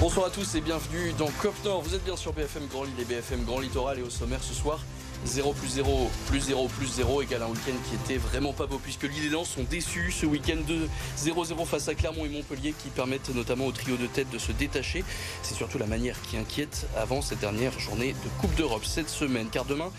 Bonsoir à tous et bienvenue dans Cop Nord. Vous êtes bien sur BFM Grand Lille et BFM Grand Littoral et au sommaire ce soir. 0 plus 0 plus 0 plus 0 égale un week-end qui était vraiment pas beau puisque Lille et Lens sont déçus ce week-end de 0-0 face à Clermont et Montpellier qui permettent notamment au trio de tête de se détacher. C'est surtout la manière qui inquiète avant cette dernière journée de Coupe d'Europe cette semaine car demain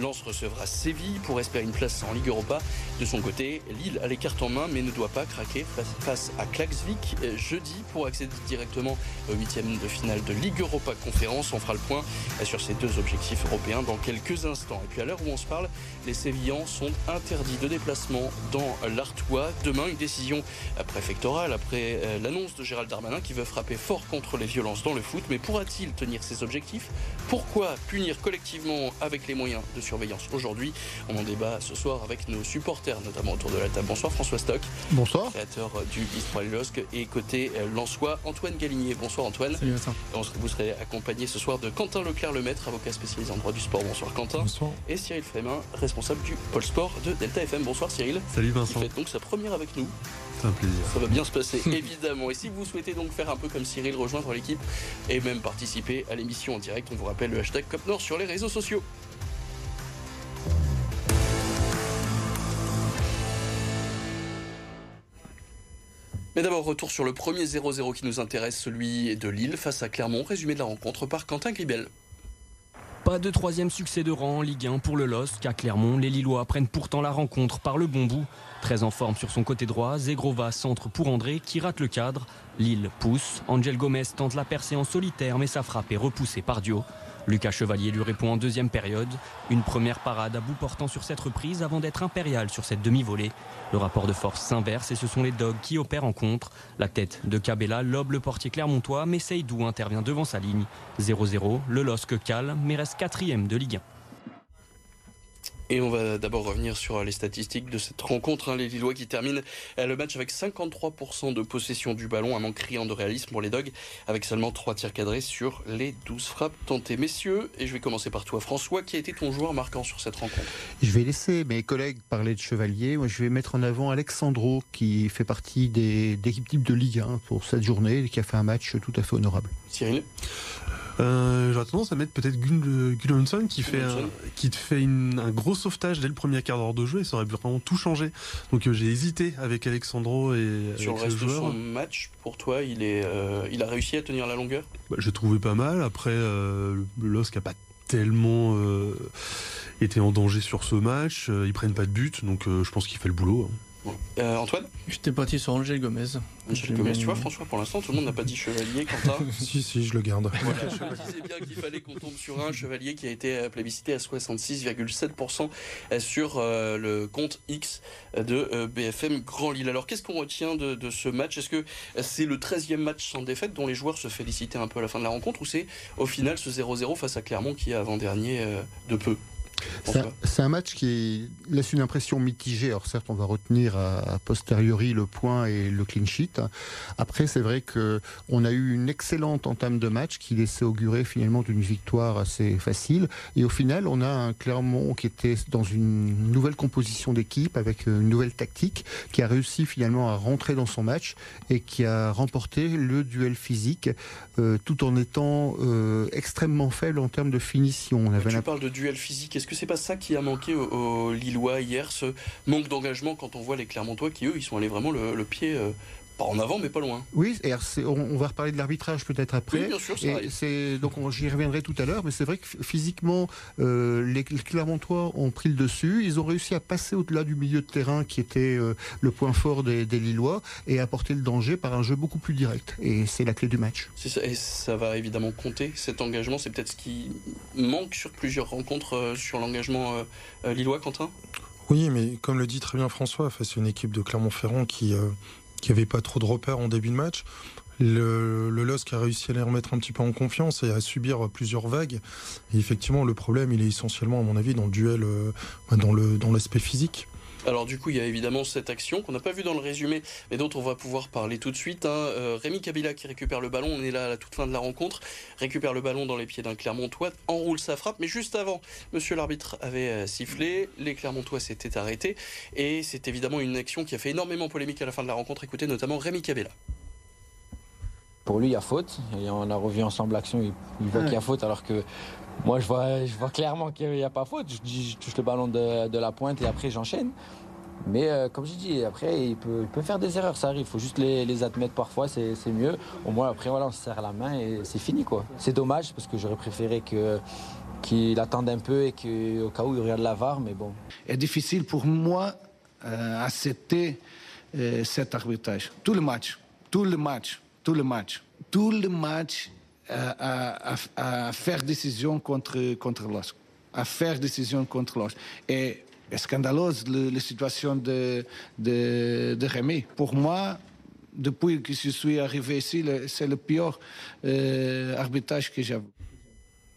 Lens recevra Séville pour espérer une place en Ligue Europa. De son côté, Lille a les cartes en main mais ne doit pas craquer face à Klaxvik jeudi pour accéder directement au huitième de finale de Ligue Europa Conférence. On fera le point sur ces deux objectifs européens dans quelques instants. Et puis à l'heure où on se parle, les Sévillans sont interdits de déplacement dans l'Artois. Demain, une décision préfectorale après euh, l'annonce de Gérald Darmanin qui veut frapper fort contre les violences dans le foot. Mais pourra-t-il tenir ses objectifs? Pourquoi punir collectivement avec les moyens de surveillance aujourd'hui. On en débat ce soir avec nos supporters, notamment autour de la table. Bonsoir François Stock. Bonsoir. Créateur du Israël Losque et côté euh, Lançois, Antoine Galigné. Bonsoir Antoine. Salut Vincent. Vous serez accompagné ce soir de Quentin Leclerc-Lemaître, avocat spécialisé en droit du sport. Bonsoir Quentin. Bonsoir. Et Cyril Frémin, responsable du pôle sport de Delta FM. Bonsoir Cyril. Salut Vincent. Qui fait donc sa première avec nous. C'est un plaisir. Ça va bien se passer, évidemment. Et si vous souhaitez donc faire un peu comme Cyril, rejoindre l'équipe et même participer à l'émission en direct, on vous rappelle le hashtag COPNOR sur les réseaux sociaux. Mais d'abord, retour sur le premier 0-0 qui nous intéresse, celui de Lille face à Clermont, résumé de la rencontre par Quentin Gribel. Pas de troisième succès de rang en Ligue 1 pour le LOSC. À Clermont, les Lillois prennent pourtant la rencontre par le bon bout. Très en forme sur son côté droit, Zegrova centre pour André qui rate le cadre. Lille pousse. Angel Gomez tente la percée en solitaire mais sa frappe est repoussée par Dio. Lucas Chevalier lui répond en deuxième période. Une première parade à bout portant sur cette reprise avant d'être impérial sur cette demi-volée. Le rapport de force s'inverse et ce sont les Dogs qui opèrent en contre. La tête de Cabella lobe le portier clermontois, mais Seydou intervient devant sa ligne. 0-0, le LOSC calme, mais reste quatrième de Ligue 1. Et on va d'abord revenir sur les statistiques de cette rencontre. Hein, les Lillois qui terminent euh, le match avec 53% de possession du ballon, un manque criant de réalisme pour les Dogs, avec seulement 3 tirs cadrés sur les 12 frappes tentées. Messieurs, et je vais commencer par toi François, qui a été ton joueur marquant sur cette rencontre? Je vais laisser mes collègues parler de Chevalier. Moi, je vais mettre en avant Alexandro, qui fait partie des, équipes type de Ligue 1 pour cette journée et qui a fait un match tout à fait honorable. Cyril? Euh, J'aurais tendance à mettre peut-être Gudmundsson qui fait, un, qui fait un gros sauvetage dès le premier quart d'heure de jeu et ça aurait vraiment tout changé. Donc euh, j'ai hésité avec Alexandro et sur avec le reste de son match. Pour toi, il est, euh, il a réussi à tenir la longueur? Bah, j'ai trouvé pas mal. Après, euh, le LOSC a pas tellement été en danger sur ce match. Ils prennent pas de but, donc je pense qu'il fait le boulot. hein. Euh, Antoine J'étais parti sur Angel Gomez. Angel Gomez, tu vois François, pour l'instant, tout le monde n'a pas dit Chevalier. Quentin Si, si, je le garde. Voilà, je me disais bien qu'il fallait qu'on tombe sur un chevalier qui a été euh, plébiscité à 66,7% euh, sur euh, le compte X de euh, BFM Grand Lille. Alors qu'est-ce qu'on retient de, de ce match? Est-ce que c'est le 13e match sans défaite dont les joueurs se félicitaient un peu à la fin de la rencontre ou c'est au final ce 0-0 face à Clermont qui est avant-dernier euh, de peu? C'est un, match qui laisse une impression mitigée. Alors certes, on va retenir à, à posteriori le point et le clean sheet. Après, c'est vrai que on a eu une excellente entame de match qui laissait augurer finalement d'une victoire assez facile. Et au final, on a un Clermont qui était dans une nouvelle composition d'équipe avec une nouvelle tactique, qui a réussi finalement à rentrer dans son match et qui a remporté le duel physique, euh, tout en étant euh, extrêmement faible en termes de finition. On avait Tu parles de duel physique. Est-ce que c'est pas ça qui a manqué aux, Lillois hier, ce manque d'engagement quand on voit les Clermontois qui eux, ils sont allés vraiment le, le pied euh, pas en avant, mais pas loin. Oui, et c'est- on, on va reparler de l'arbitrage peut-être après. Oui, bien sûr, c'est donc on- j'y reviendrai tout à l'heure, mais c'est vrai que physiquement, euh, les, les Clermontois ont pris le dessus. Ils ont réussi à passer au-delà du milieu de terrain qui était euh, le point fort des, des Lillois et à apporter le danger par un jeu beaucoup plus direct. Et c'est la clé du match. C'est ça, et ça va évidemment compter cet engagement. C'est peut-être ce qui manque sur plusieurs rencontres euh, sur l'engagement euh, lillois, Quentin? Oui, mais comme le dit très bien François, face à une équipe de Clermont-Ferrand qui euh, qui avait pas trop de repères en début de match, le, le LOSC a réussi à les remettre un petit peu en confiance et à subir plusieurs vagues. Et effectivement, le problème, il est essentiellement, à mon avis, dans le duel, euh, dans le dans l'aspect physique. Alors du coup, il y a évidemment cette action qu'on n'a pas vue dans le résumé, mais dont on va pouvoir parler tout de suite. hein. Euh, Rémi Kabila qui récupère le ballon, on est là à la toute fin de la rencontre, récupère le ballon dans les pieds d'un Clermontois, enroule sa frappe, mais juste avant, monsieur l'arbitre avait euh, sifflé, les Clermontois s'étaient arrêtés, et c'est évidemment une action qui a fait énormément polémique à la fin de la rencontre. Écoutez notamment Rémi Kabila. Pour lui, il y a faute. Et on a revu ensemble l'action, il, voit qu'il y a faute, alors que moi, je vois, je vois clairement qu'il n'y a pas faute. Je, je, touche le ballon de, la pointe et après, j'enchaîne. Mais euh, comme je dis, après, il peut, faire des erreurs, ça arrive. Il faut juste les, admettre parfois, c'est mieux. Au moins, après, voilà, on se serre la main et c'est fini. quoi. C'est dommage parce que j'aurais préféré que qu'il attende un peu et qu'au cas où il regarde la VAR, mais bon. C'est difficile pour moi euh, accepter euh, cet arbitrage. Tout le match, tout le match, tout le match, tout le match euh, à, faire décision contre, contre l'OS, à faire décision contre l'OS. Et scandaleuse la situation de, de, de Rémi. Pour moi, depuis que je suis arrivé ici, c'est le pire euh, arbitrage que j'ai vu.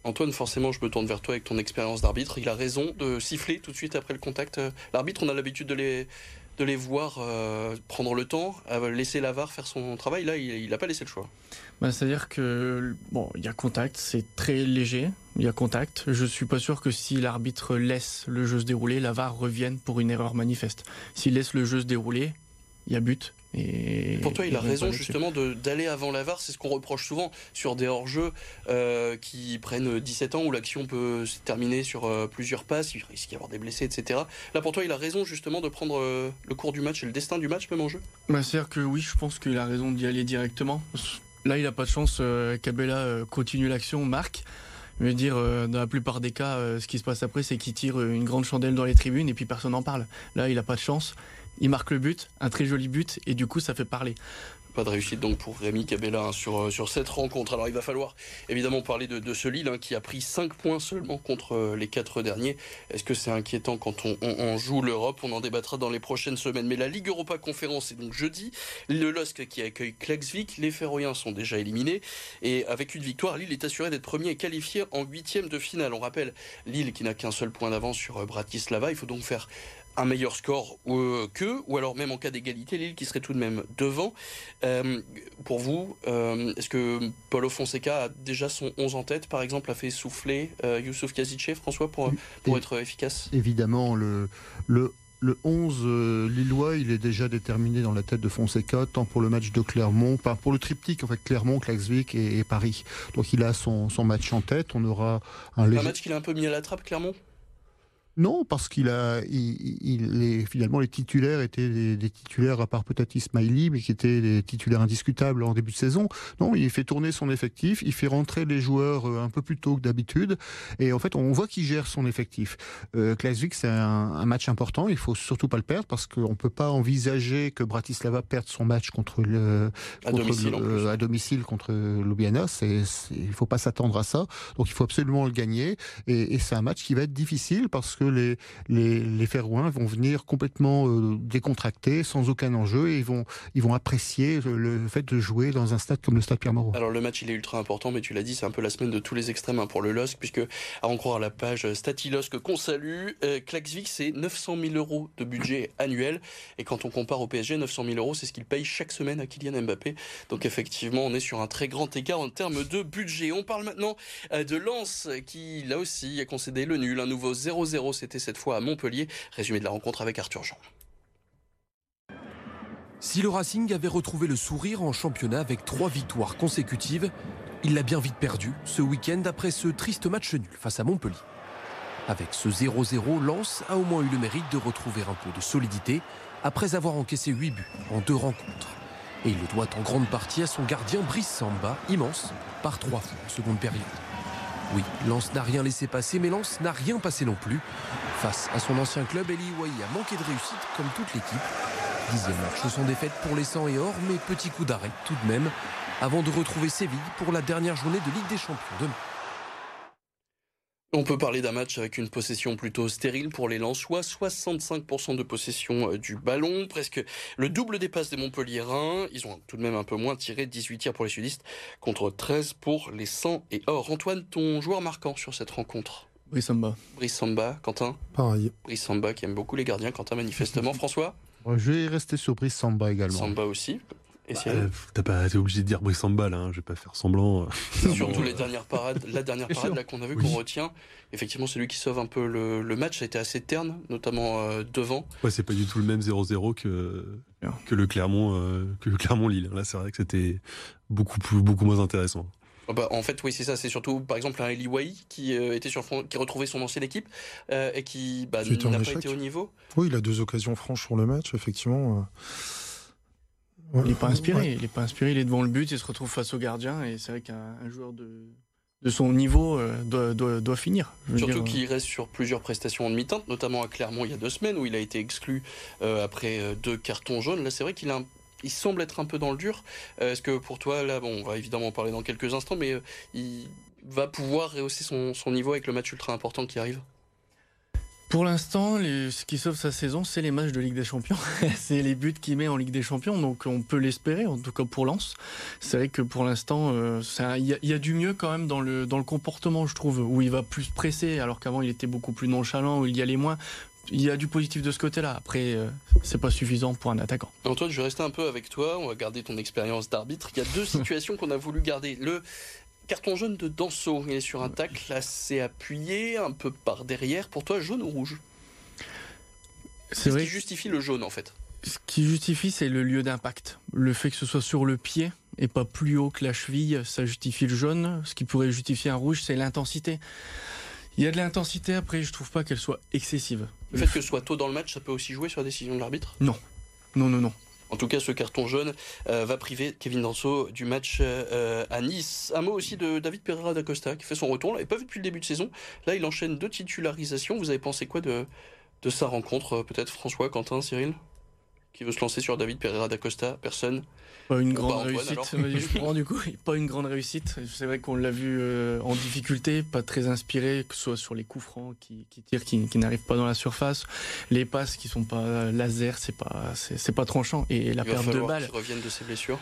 Antoine, forcément, je me tourne vers toi avec ton expérience d'arbitre. Il a raison de siffler tout de suite après le contact. L'arbitre, on a l'habitude de les, de les voir euh, prendre le temps, laisser l'avare faire son travail. Là, il n'a pas laissé le choix. Bah, C'est-à-dire que bon, il y a contact, c'est très léger. Il y a contact. Je suis pas sûr que si l'arbitre laisse le jeu se dérouler, l'avare revienne pour une erreur manifeste. S'il laisse le jeu se dérouler, il y a but. Et pour toi, il a raison justement d'aller avant la VAR. C'est ce qu'on reproche souvent sur des hors-jeux euh, qui prennent 17 ans où l'action peut se terminer sur euh, plusieurs passes. Il risque d'y avoir des blessés, etc. Là, pour toi, il a raison justement de prendre euh, le cours du match et le destin du match même en jeu? Bah, C'est-à-dire que oui, je pense qu'il a raison d'y aller directement. Là, il n'a pas de chance. Cabella continue l'action, marque. Je veux dire, dans la plupart des cas, ce qui se passe après, c'est qu'il tire une grande chandelle dans les tribunes et puis personne n'en parle. Là, il n'a pas de chance il marque le but, un très joli but, et du coup ça fait parler. Pas de réussite donc pour Rémi Cabella hein, sur, euh, sur cette rencontre. Alors il va falloir évidemment parler de, ce Lille hein, qui a pris 5 points seulement contre euh, les 4 derniers. Est-ce que c'est inquiétant quand on, joue l'Europe? On en débattra dans les prochaines semaines. Mais la Ligue Europa Conférence est donc jeudi. Le LOSC qui accueille Klaxvik. Les Ferroïens sont déjà éliminés. Et avec une victoire, Lille est assuré d'être premier et qualifié en huitième de finale. On rappelle Lille qui n'a qu'un seul point d'avance sur euh, Bratislava. Il faut donc faire un meilleur score euh, qu'eux, ou alors même en cas d'égalité, Lille qui serait tout de même devant. Euh, pour vous, euh, est-ce que Paulo Fonseca a déjà son 11 en tête, par exemple, a fait souffler Youssouf Kazice, François, pour, pour être efficace? Évidemment, le, le, le 11 lillois, il est déjà déterminé dans la tête de Fonseca, tant pour le match de Clermont, pas pour le triptyque, en fait, Clermont, Klaxvik et, Paris. Donc il a son, son match en tête. On aura un, un match qu'il a un peu mis à la trappe, Clermont? Non, parce qu'il a, il, finalement les titulaires étaient des, titulaires à part peut-être Ismaili, mais qui étaient des titulaires indiscutables en début de saison. Non, il fait tourner son effectif, il fait rentrer les joueurs euh, un peu plus tôt que d'habitude, et en fait on voit qu'il gère son effectif. Euh, c'est un, match important, il faut surtout pas le perdre parce qu'on peut pas envisager que Bratislava perde son match contre le, à, domicile, à domicile contre Ljubljana. C'est, il faut pas s'attendre à ça, donc il faut absolument le gagner, et, et c'est un match qui va être difficile parce que les, les, les vont venir complètement euh, décontractés, sans aucun enjeu, et ils vont, ils vont apprécier le, fait de jouer dans un stade comme le stade Pierre-Mauroy. Alors le match, il est ultra important, mais tu l'as dit, c'est un peu la semaine de tous les extrêmes hein, pour le LOSC, puisque, à en croire la page Statilosc qu'on salue, euh, Klaxvik, c'est 900 000 euros de budget annuel, et quand on compare au PSG, 900 000 euros, c'est ce qu'il paye chaque semaine à Kylian Mbappé. Donc effectivement, on est sur un très grand écart en termes de budget. On parle maintenant euh, de Lens, qui là aussi a concédé le nul, un nouveau 0-0 c'était cette fois à Montpellier. Résumé de la rencontre avec Arthur Jean. Si le Racing avait retrouvé le sourire en championnat avec trois victoires consécutives, il l'a bien vite perdu ce week-end après ce triste match nul face à Montpellier. Avec ce 0-0, Lens a au moins eu le mérite de retrouver un peu de solidité après avoir encaissé 8 buts en deux rencontres. Et il le doit en grande partie à son gardien Brice Samba, immense, par trois fois en seconde période. Oui, Lens n'a rien laissé passer, mais Lens n'a rien passé non plus. Face à son ancien club, Eli Iwaï a manqué de réussite, comme toute l'équipe. Dixième match sans défaite pour les 100 et or, mais petit coup d'arrêt tout de même, avant de retrouver Séville pour la dernière journée de Ligue des Champions demain. On peut parler d'un match avec une possession plutôt stérile pour les Lensois, 65% de possession euh, du ballon, presque le double des passes des Montpellierins. Ils ont tout de même un peu moins tiré, 18 tirs pour les sudistes contre 13 pour les 100 et or. Antoine, ton joueur marquant sur cette rencontre? Brice Samba. Brice Samba, Quentin? Pareil. Brice Samba qui aime beaucoup les gardiens, Quentin manifestement. François? Je vais rester sur Brice Samba également. Samba aussi. Et bah, T'as pas été obligé de dire Brissamba là, hein, je vais pas faire semblant. Surtout les dernières parades, la dernière parade là qu'on a vu qu'on retient. Effectivement, c'est lui qui sauve un peu le, match. Ça a été assez terne, notamment euh, devant. Ouais, c'est pas du tout le même 0-0 que que le Clermont euh, que le Clermont Lille. Là, c'est vrai que c'était beaucoup plus beaucoup moins intéressant. Ah bah, en fait, oui, c'est ça. C'est surtout, par exemple, un Eli Wai qui euh, était sur qui retrouvait son ancienne équipe et qui bah, n'a pas été au niveau. Oui, il a deux occasions franches sur le match, effectivement. Il n'est pas inspiré. Il est pas inspiré. Il est devant le but. Il se retrouve face au gardien. Et c'est vrai qu'un joueur de, de son niveau euh, doit, doit, finir. Surtout qu'il reste sur plusieurs prestations en demi-teinte, notamment à Clermont il y a deux semaines où il a été exclu euh, après euh, deux cartons jaunes. Là, c'est vrai qu'il a il semble être un peu dans le dur. Est-ce que pour toi, là, bon, on va évidemment en parler dans quelques instants, mais il va pouvoir rehausser son, son niveau avec le match ultra important qui arrive? Pour l'instant, ce qui sauve sa saison, c'est les matchs de Ligue des Champions. c'est les buts qu'il met en Ligue des Champions, donc on peut l'espérer, en tout cas pour Lens. C'est vrai que pour l'instant, euh, il y, a du mieux quand même dans le, dans le comportement, je trouve, où il va plus presser, alors qu'avant il était beaucoup plus nonchalant, où il y allait moins. Il y a du positif de ce côté-là. Après, euh, c'est pas suffisant pour un attaquant. Antoine, je vais rester un peu avec toi. On va garder ton expérience d'arbitre. Il y a deux situations qu'on a voulu garder. Carton jaune de Danso, il est sur un tacle assez appuyé, un peu par derrière. Pour toi, jaune ou rouge? C'est ce qui justifie le jaune en fait. Ce qui justifie, c'est le lieu d'impact. Le fait que ce soit sur le pied et pas plus haut que la cheville, ça justifie le jaune. Ce qui pourrait justifier un rouge, c'est l'intensité. Il y a de l'intensité, après, je trouve pas qu'elle soit excessive. Le fait que ce soit tôt dans le match, ça peut aussi jouer sur la décision de l'arbitre? Non. Non, non, non. En tout cas, ce carton jaune euh, va priver Kevin Danso du match euh, à Nice. Un mot aussi de David Pereira d'Acosta qui fait son retour. L'avait pas depuis le début de saison. Là, il enchaîne deux titularisations. Vous avez pensé quoi de, de sa rencontre euh, Peut-être François, Quentin, Cyril? Qui veut se lancer sur David Pereira d'Acosta Personne pas une grande réussite. je prends du coup, pas une grande réussite. C'est vrai qu'on l'a vu euh, en difficulté, pas très inspiré, que ce soit sur les coups francs qui, qui tirent, qui, qui n'arrivent pas dans la surface, les passes qui sont pas laser, c'est pas, c'est pas tranchant, et la perte de balles. reviennent de ses blessures.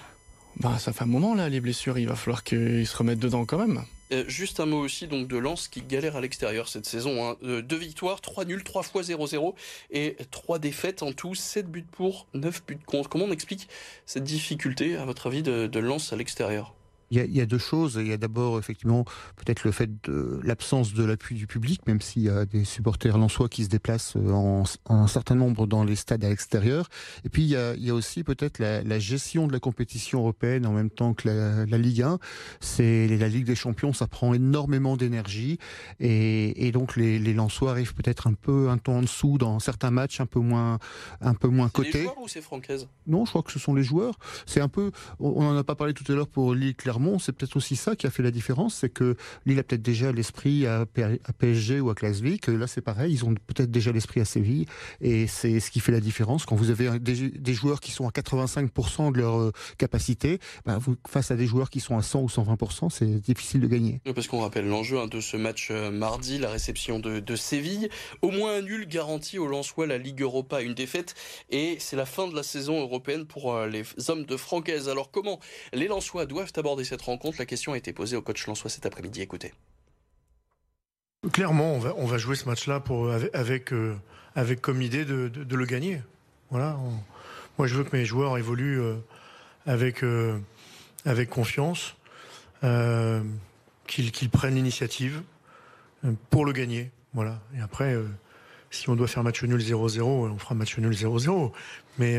Bah, ça fait un moment là, les blessures. Il va falloir qu'ils se remettent dedans quand même. Euh, juste un mot aussi donc de Lens qui galère à l'extérieur cette saison. Hein. Euh, deux victoires, trois nuls, trois fois 0-0 et trois défaites en tout, 7 buts pour, 9 buts contre. Comment on explique cette difficulté, à votre avis, de, de Lens à l'extérieur? Il y, a, deux choses. Il y a d'abord effectivement peut-être le fait de l'absence de l'appui du public, même s'il y a des supporters lensois qui se déplacent euh, en, un certain nombre dans les stades à l'extérieur. Et puis il y a, aussi peut-être la, gestion de la compétition européenne en même temps que la, Ligue 1. C'est la Ligue des Champions, ça prend énormément d'énergie et, donc les, les Lensois arrivent peut-être un peu un ton en dessous dans certains matchs, un peu moins un peu moins cotés. C'est les joueurs ou c'est Francaise? Non, je crois que ce sont les joueurs. C'est un peu, on en a pas parlé tout à l'heure pour Lille c'est peut-être aussi ça qui a fait la différence, c'est que Lille a peut-être déjà l'esprit à, PSG ou à que Là, c'est pareil, ils ont peut-être déjà l'esprit à Séville, et c'est ce qui fait la différence. Quand vous avez des, joueurs qui sont à 85% de leur euh, capacité, bah, face à des joueurs qui sont à 100 ou 120%, c'est difficile de gagner. Parce qu'on rappelle l'enjeu hein, de ce match euh, mardi, la réception de, Séville. Au moins un nul garanti au Lensois la Ligue Europa, une défaite, et c'est la fin de la saison européenne pour euh, les hommes de Francaise. Alors comment les Lensois doivent aborder cette rencontre La question a été posée au coach Lançois cet après-midi. Écoutez. Clairement, on va, jouer ce match-là pour avec euh, comme idée de, le gagner. Voilà. moi, je veux que mes joueurs évoluent euh, avec euh, avec confiance, qu'ils prennent l'initiative pour le gagner. Voilà. Et après, si on doit faire match nul 0-0, on fera match nul 0-0. Mais.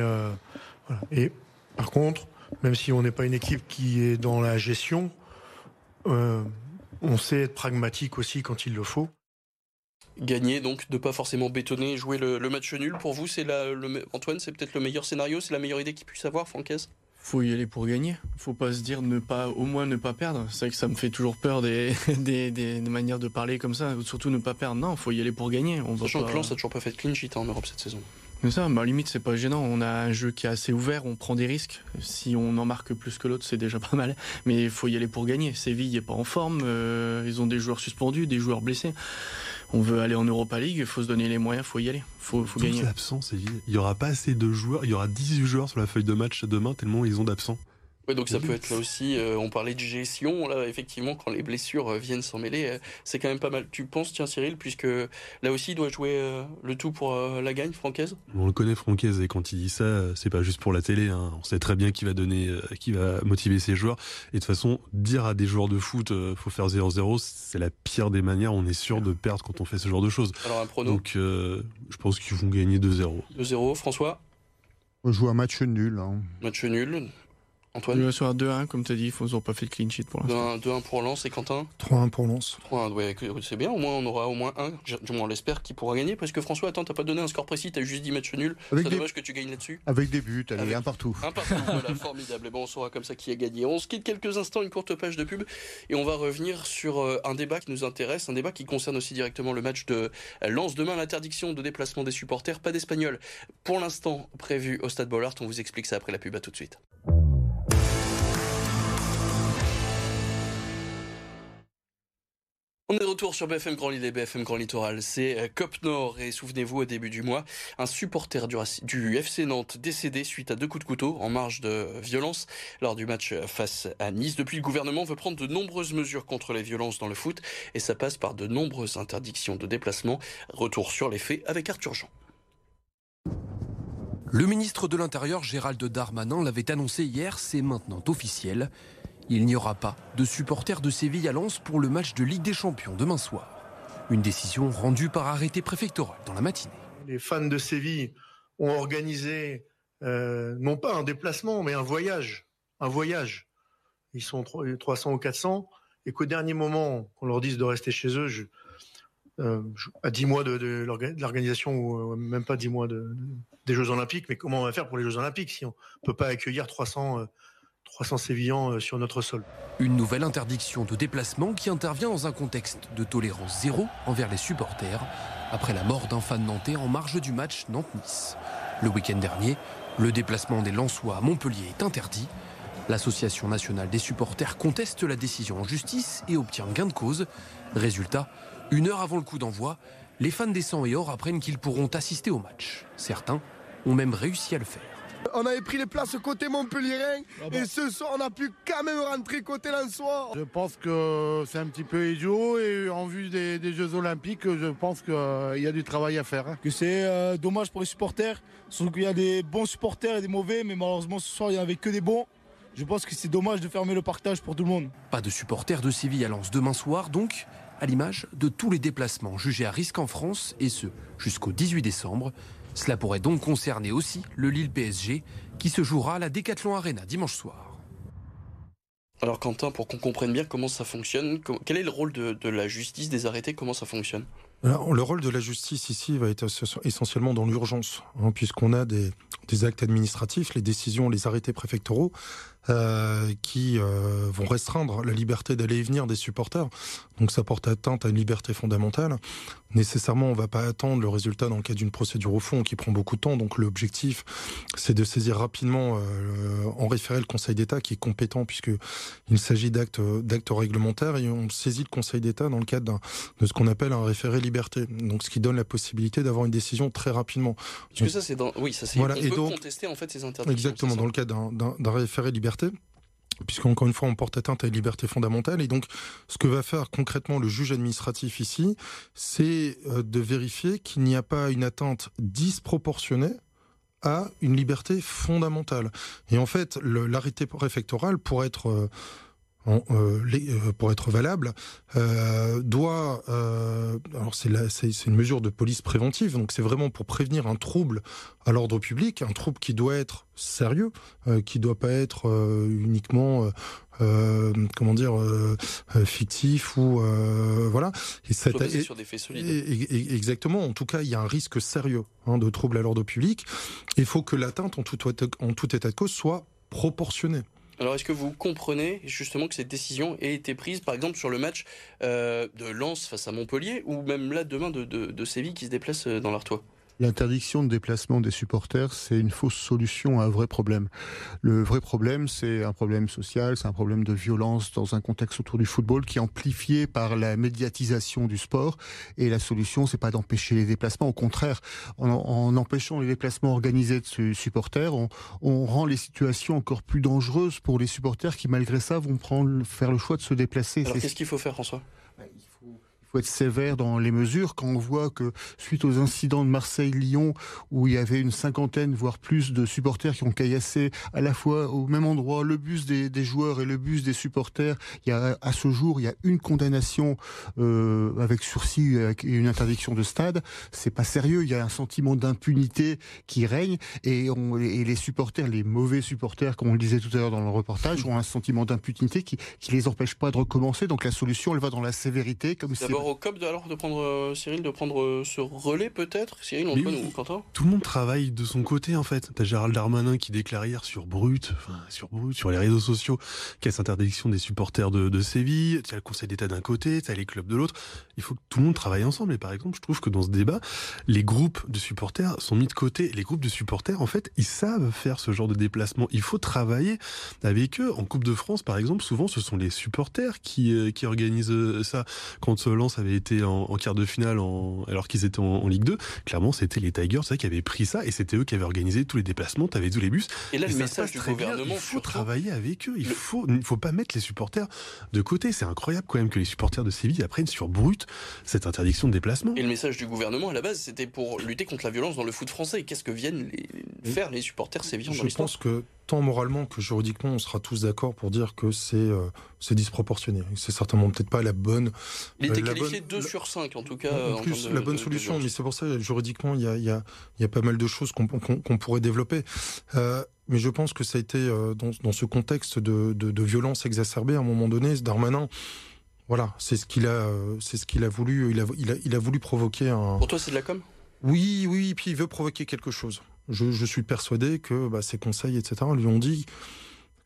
Et par contre, même si on n'est pas une équipe qui est dans la gestion, euh, on sait être pragmatique aussi quand il le faut. Gagner, donc, de pas forcément bétonner, jouer le, match nul, pour vous, c'est le, Antoine, c'est peut-être le meilleur scénario, c'est la meilleure idée qu'il puisse avoir, Francaise? Faut y aller pour gagner. Faut pas se dire ne pas, au moins ne pas perdre. C'est vrai que ça me fait toujours peur des, des, manières de parler comme ça. Surtout ne pas perdre. Non, faut y aller pour gagner. On Sachant que Lens a toujours pas fait de clean sheet hein, en Europe cette saison. Mais ça, bah, limite, c'est pas gênant. On a un jeu qui est assez ouvert, on prend des risques. Si on en marque plus que l'autre, c'est déjà pas mal. Mais il faut y aller pour gagner. Séville n'est pas en forme. Euh, ils ont des joueurs suspendus, des joueurs blessés. On veut aller en Europa League, il faut se donner les moyens, il faut y aller. Il faut, faut gagner. absent, Séville. Il y aura pas assez de joueurs. Il y aura 18 joueurs sur la feuille de match demain, tellement ils ont d'absents. Donc ça peut être là aussi, euh, on parlait de gestion, là effectivement quand les blessures euh, viennent s'en mêler, euh, c'est quand même pas mal. Tu penses, tiens Cyril, puisque là aussi il doit jouer le tout pour la gagne francaise? On le connaît francaise et quand il dit ça, c'est pas juste pour la télé, hein. on sait très bien qu'il va donner, qui va motiver ses joueurs. Et de toute façon, dire à des joueurs de foot, faut faire 0-0, c'est la pire des manières, on est sûr de perdre quand on fait ce genre de choses. Alors un prono? Donc je pense qu'ils vont gagner 2-0. 2-0, François? On joue un match nul. Hein. Match nul. Antoine Le soir 2-1, comme tu as dit, ils n'ont pas fait de clean sheet pour l'instant. 2-1 pour Lens et Quentin 3-1 pour Lens. 3-1, ouais, c'est bien, au moins on aura au moins un, du moins on l'espère, qui pourra gagner. Parce que François, attends, t'as pas donné un score précis, t'as juste dit match nul. C'est dommage que tu gagnes là-dessus. Avec des buts, allez, un partout. Un partout, voilà, formidable. Et bon, on saura comme ça qui a gagné. On se quitte quelques instants, une courte page de pub, et on va revenir sur euh, un débat qui nous intéresse, un débat qui concerne aussi directement le match de Lens. Demain, l'interdiction de déplacement des supporters, pas d'espagnol. Pour l'instant, prévu au Stade Bollard, on vous explique ça après la pub, à tout de suite. On est retour sur BFM Grand Lille et BFM Grand Littoral. C'est euh, Cop Nord et souvenez-vous au début du mois, un supporter du, du, FC Nantes décédé suite à deux coups de couteau en marge de violence lors du match face à Nice. Depuis, le gouvernement veut prendre de nombreuses mesures contre les violences dans le foot et ça passe par de nombreuses interdictions de déplacement. Retour sur les faits avec Arthur Jean. Le ministre de l'Intérieur Gérald Darmanin l'avait annoncé hier, c'est maintenant officiel. Il n'y aura pas de supporters de Séville à Lens pour le match de Ligue des Champions demain soir. Une décision rendue par arrêté préfectoral dans la matinée. Les fans de Séville ont organisé euh, non pas un déplacement, mais un voyage. Un voyage. Ils sont 300 ou 400 et qu'au dernier moment, qu'on leur dise de rester chez eux, euh, à 10 mois de, l'organisation, ou euh, même pas 10 mois des Jeux Olympiques, mais comment on va faire pour les Jeux Olympiques si on ne peut pas accueillir 300 300 Sévillans euh, sur notre sol. Une nouvelle interdiction de déplacement qui intervient dans un contexte de tolérance zéro envers les supporters, après la mort d'un fan nantais en marge du match Nantes-Nice. Le week-end dernier, le déplacement des Lensois à Montpellier est interdit. L'Association nationale des supporters conteste la décision en justice et obtient gain de cause. Résultat, une heure avant le coup d'envoi, les fans des 100 et or apprennent qu'ils pourront assister au match. Certains ont même réussi à le faire. On avait pris les places côté Montpellier ah et ce soir on a pu quand même rentrer côté Lensois. Je pense que c'est un petit peu idiot et en vue des, Jeux Olympiques, je pense qu'il y a du travail à faire. Hein. Que c'est euh, dommage pour les supporters, surtout qu'il y a des bons supporters et des mauvais, mais malheureusement ce soir il n'y avait que des bons. Je pense que c'est dommage de fermer le partage pour tout le monde. Pas de supporters de Séville à Lens demain soir donc, à l'image de tous les déplacements jugés à risque en France et ce jusqu'au 18 décembre. Cela pourrait donc concerner aussi le Lille PSG qui se jouera à la Decathlon Arena dimanche soir. Alors Quentin, pour qu'on comprenne bien comment ça fonctionne, quel est le rôle de, la justice des arrêtés, comment ça fonctionne? Le rôle de la justice ici va être essentiellement dans l'urgence, hein, puisqu'on a des, actes administratifs, les décisions, les arrêtés préfectoraux, euh, qui euh, vont restreindre la liberté d'aller et venir des supporters. Donc ça porte atteinte à une liberté fondamentale. Nécessairement, on ne va pas attendre le résultat dans le cadre d'une procédure au fond qui prend beaucoup de temps. Donc l'objectif, c'est de saisir rapidement euh, en référé le Conseil d'État qui est compétent puisqu'il s'agit d'actes réglementaires et on saisit le Conseil d'État dans le cadre de ce qu'on appelle un référé liberté. Donc ce qui donne la possibilité d'avoir une décision très rapidement. Parce que ça c'est dans oui ça c'est voilà. on et peut donc, contester en fait ces interdictions. Exactement dans le cadre d'un référé liberté puisqu'encore une fois, on porte atteinte à une liberté fondamentale. Et donc, ce que va faire concrètement le juge administratif ici, c'est euh, de vérifier qu'il n'y a pas une atteinte disproportionnée à une liberté fondamentale. Et en fait, l'arrêté préfectoral, pour être... Euh, euh, euh, pour être valable, euh, doit. alors c'est une mesure de police préventive, donc c'est vraiment pour prévenir un trouble à l'ordre public, un trouble qui doit être sérieux, qui doit pas être uniquement comment dire fictif ou voilà et sur des faits solides. exactement en tout cas il y a un risque sérieux hein, de trouble à l'ordre public il faut que l'atteinte en tout, en tout état de cause soit proportionnée alors, est-ce que vous comprenez justement que cette décision ait été prise, par exemple, sur le match euh, de Lens face à Montpellier, ou même là demain de, de, Séville qui se déplace euh, dans l'Artois? L'interdiction de déplacement des supporters, c'est une fausse solution à un vrai problème. Le vrai problème, c'est un problème social, c'est un problème de violence dans un contexte autour du football qui est amplifié par la médiatisation du sport. Et la solution, c'est pas d'empêcher les déplacements. Au contraire, en, en, empêchant les déplacements organisés de supporters, on, on, rend les situations encore plus dangereuses pour les supporters qui, malgré ça, vont prendre, faire le choix de se déplacer. Alors qu'est-ce qu'il faut faire, François? Faut être sévère dans les mesures. Quand on voit que suite aux incidents de Marseille-Lyon, où il y avait une cinquantaine, voire plus de supporters qui ont caillassé à la fois au même endroit le bus des, des joueurs et le bus des supporters, il y a à ce jour il y a une condamnation euh, avec sursis et une interdiction de stade. C'est pas sérieux. Il y a un sentiment d'impunité qui règne et, on, et les supporters, les mauvais supporters, comme on le disait tout à l'heure dans le reportage, ont un sentiment d'impunité qui, qui les empêche pas de recommencer. Donc la solution, elle va dans la sévérité, comme c'est au COP de, alors de prendre euh, Cyril, de prendre euh, ce relais peut-être Cyril, Antoine ou Quentin? Tout le monde travaille de son côté en fait. T'as Gérald Darmanin qui déclare hier sur Brut, enfin sur Brut, sur les réseaux sociaux, qu'il y a cette interdiction des supporters de, de Séville. T'as le Conseil d'État d'un côté, t'as les clubs de l'autre. Il faut que tout le monde travaille ensemble. Et par exemple, je trouve que dans ce débat, les groupes de supporters sont mis de côté. Les groupes de supporters, en fait, ils savent faire ce genre de déplacement. Il faut travailler avec eux. En Coupe de France, par exemple, souvent, ce sont les supporters qui, euh, qui organisent ça. Quand Lens avait été en, en quart de finale en, alors qu'ils étaient en, en, Ligue 2, clairement c'était les Tigers ça, qui avaient pris ça et c'était eux qui avaient organisé tous les déplacements, t'avais tous les bus. Et là, et le message du gouvernement, bien. il faut travailler avec eux. Il le... faut, il faut pas mettre les supporters de côté. C'est incroyable quand même que les supporters de Séville apprennent sur brut cette interdiction de déplacement. Et le message du gouvernement à la base, c'était pour lutter contre la violence dans le foot français. Qu'est-ce que viennent les, faire les supporters sévillans Je pense que tant moralement que juridiquement, on sera tous d'accord pour dire que c'est euh, c'est disproportionné. C'est certainement peut-être pas la bonne. Il était euh, qualifié bonne, 2 sur 5 en tout cas. En, en plus, de, la bonne de, solution, de mais c'est pour ça juridiquement, il y a, y, a, il y a pas mal de choses qu'on qu qu pourrait développer. Euh, mais je pense que ça a été euh, dans, dans ce contexte de, de, de violence exacerbée à un moment donné, Darmanin. Voilà, c'est ce qu'il a, c'est ce qu'il a voulu. Il a, il a, il a voulu provoquer un. Pour toi, c'est de la com? Oui, oui, et puis il veut provoquer quelque chose. Je, je suis persuadé que bah, ses conseils, etc., lui ont dit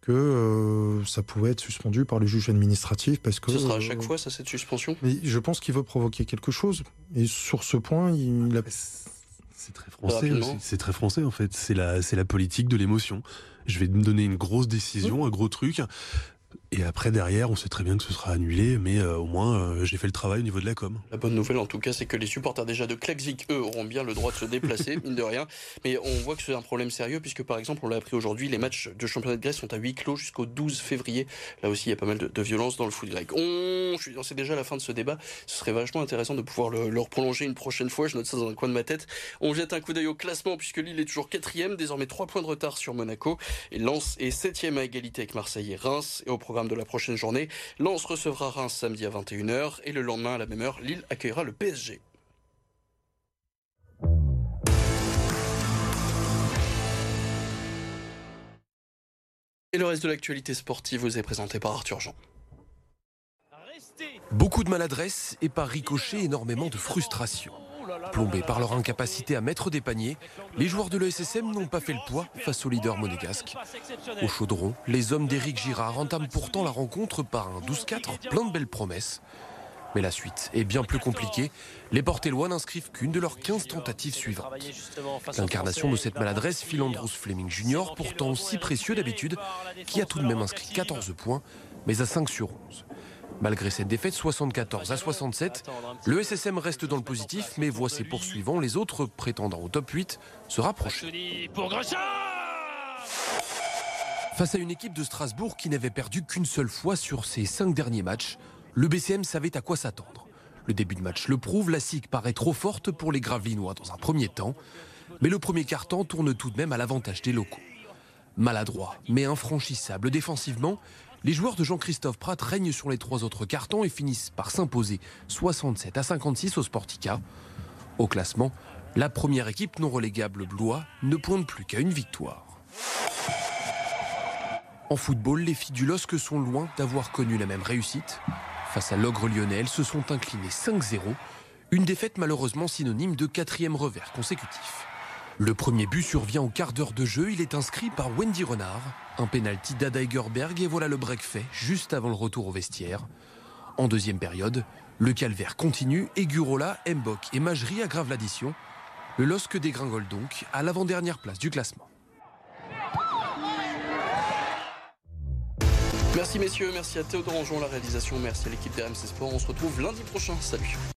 que euh, ça pouvait être suspendu par le juge administratif parce que ce sera à chaque euh, fois ça cette suspension? Mais je pense qu'il veut provoquer quelque chose et sur ce point il a c'est très français c'est très français en fait c'est la c'est la politique de l'émotion je vais me donner une grosse décision mmh. un gros truc et après, derrière, on sait très bien que ce sera annulé, mais euh, au moins, euh, j'ai fait le travail au niveau de la com. La bonne nouvelle, en tout cas, c'est que les supporters déjà de Klaxvik, eux, auront bien le droit de se déplacer, mine de rien. Mais on voit que c'est un problème sérieux, puisque par exemple, on l'a appris aujourd'hui, les matchs de championnat de Grèce sont à huis clos jusqu'au 12 février. Là aussi, il y a pas mal de, de violence dans le foot grec. On, c'est déjà la fin de ce débat. Ce serait vachement intéressant de pouvoir le, le prolonger une prochaine fois. Je note ça dans un coin de ma tête. On jette un coup d'œil au classement, puisque Lille est toujours quatrième, désormais 3 points de retard sur Monaco. Et Lens est septième à égalité avec Marseille et Reims. Et au programme de la prochaine journée, Lens recevra Reims samedi à 21h et le lendemain à la même heure, Lille accueillera le PSG. Et le reste de l'actualité sportive vous est présenté par Arthur Jean. Beaucoup de maladresse et par ricochet énormément de frustration. Plombés par leur incapacité à mettre des paniers, les joueurs de l'ESSM n'ont pas fait le poids face au leader monégasque. Au chaudron, les hommes d'Éric Girard entament pourtant la rencontre par un 12-4 plein de belles promesses. Mais la suite est bien plus compliquée. Les Portellois n'inscrivent qu'une de leurs 15 tentatives suivantes. L'incarnation de cette maladresse, Phil Andrews Fleming Jr., pourtant aussi précieux d'habitude, qui a tout de même inscrit 14 points, mais à 5 sur 11. Malgré cette défaite 74 à 67, le SSM reste dans le positif, mais voit ses poursuivants, les autres prétendants au top 8, se rapprocher. Face à une équipe de Strasbourg qui n'avait perdu qu'une seule fois sur ses cinq derniers matchs, le BCM savait à quoi s'attendre. Le début de match le prouve, la SIG paraît trop forte pour les Gravelinois dans un premier temps, mais le premier quart-temps tourne tout de même à l'avantage des locaux. Maladroit, mais infranchissable défensivement, les joueurs de Jean-Christophe Pratt règnent sur les trois autres cartons et finissent par s'imposer 67 à 56 au Sportica. Au classement, la première équipe non relégable Blois ne pointe plus qu'à une victoire. En football, les filles du LOSC sont loin d'avoir connu la même réussite. Face à l'ogre lyonnais, se sont inclinées 5-0, une défaite malheureusement synonyme de quatrième revers consécutif. Le premier but survient au quart d'heure de jeu. Il est inscrit par Wendy Renard. Un pénalty d'Ada Egerberg et voilà le break fait juste avant le retour au vestiaire. En deuxième période, le calvaire continue et Gurola, Mbok et Majri aggravent l'addition. Le LOSC dégringole donc à l'avant-dernière place du classement. Merci messieurs, merci à Théodore Anjon la réalisation, merci à l'équipe d'RMC Sport. On se retrouve lundi prochain. Salut.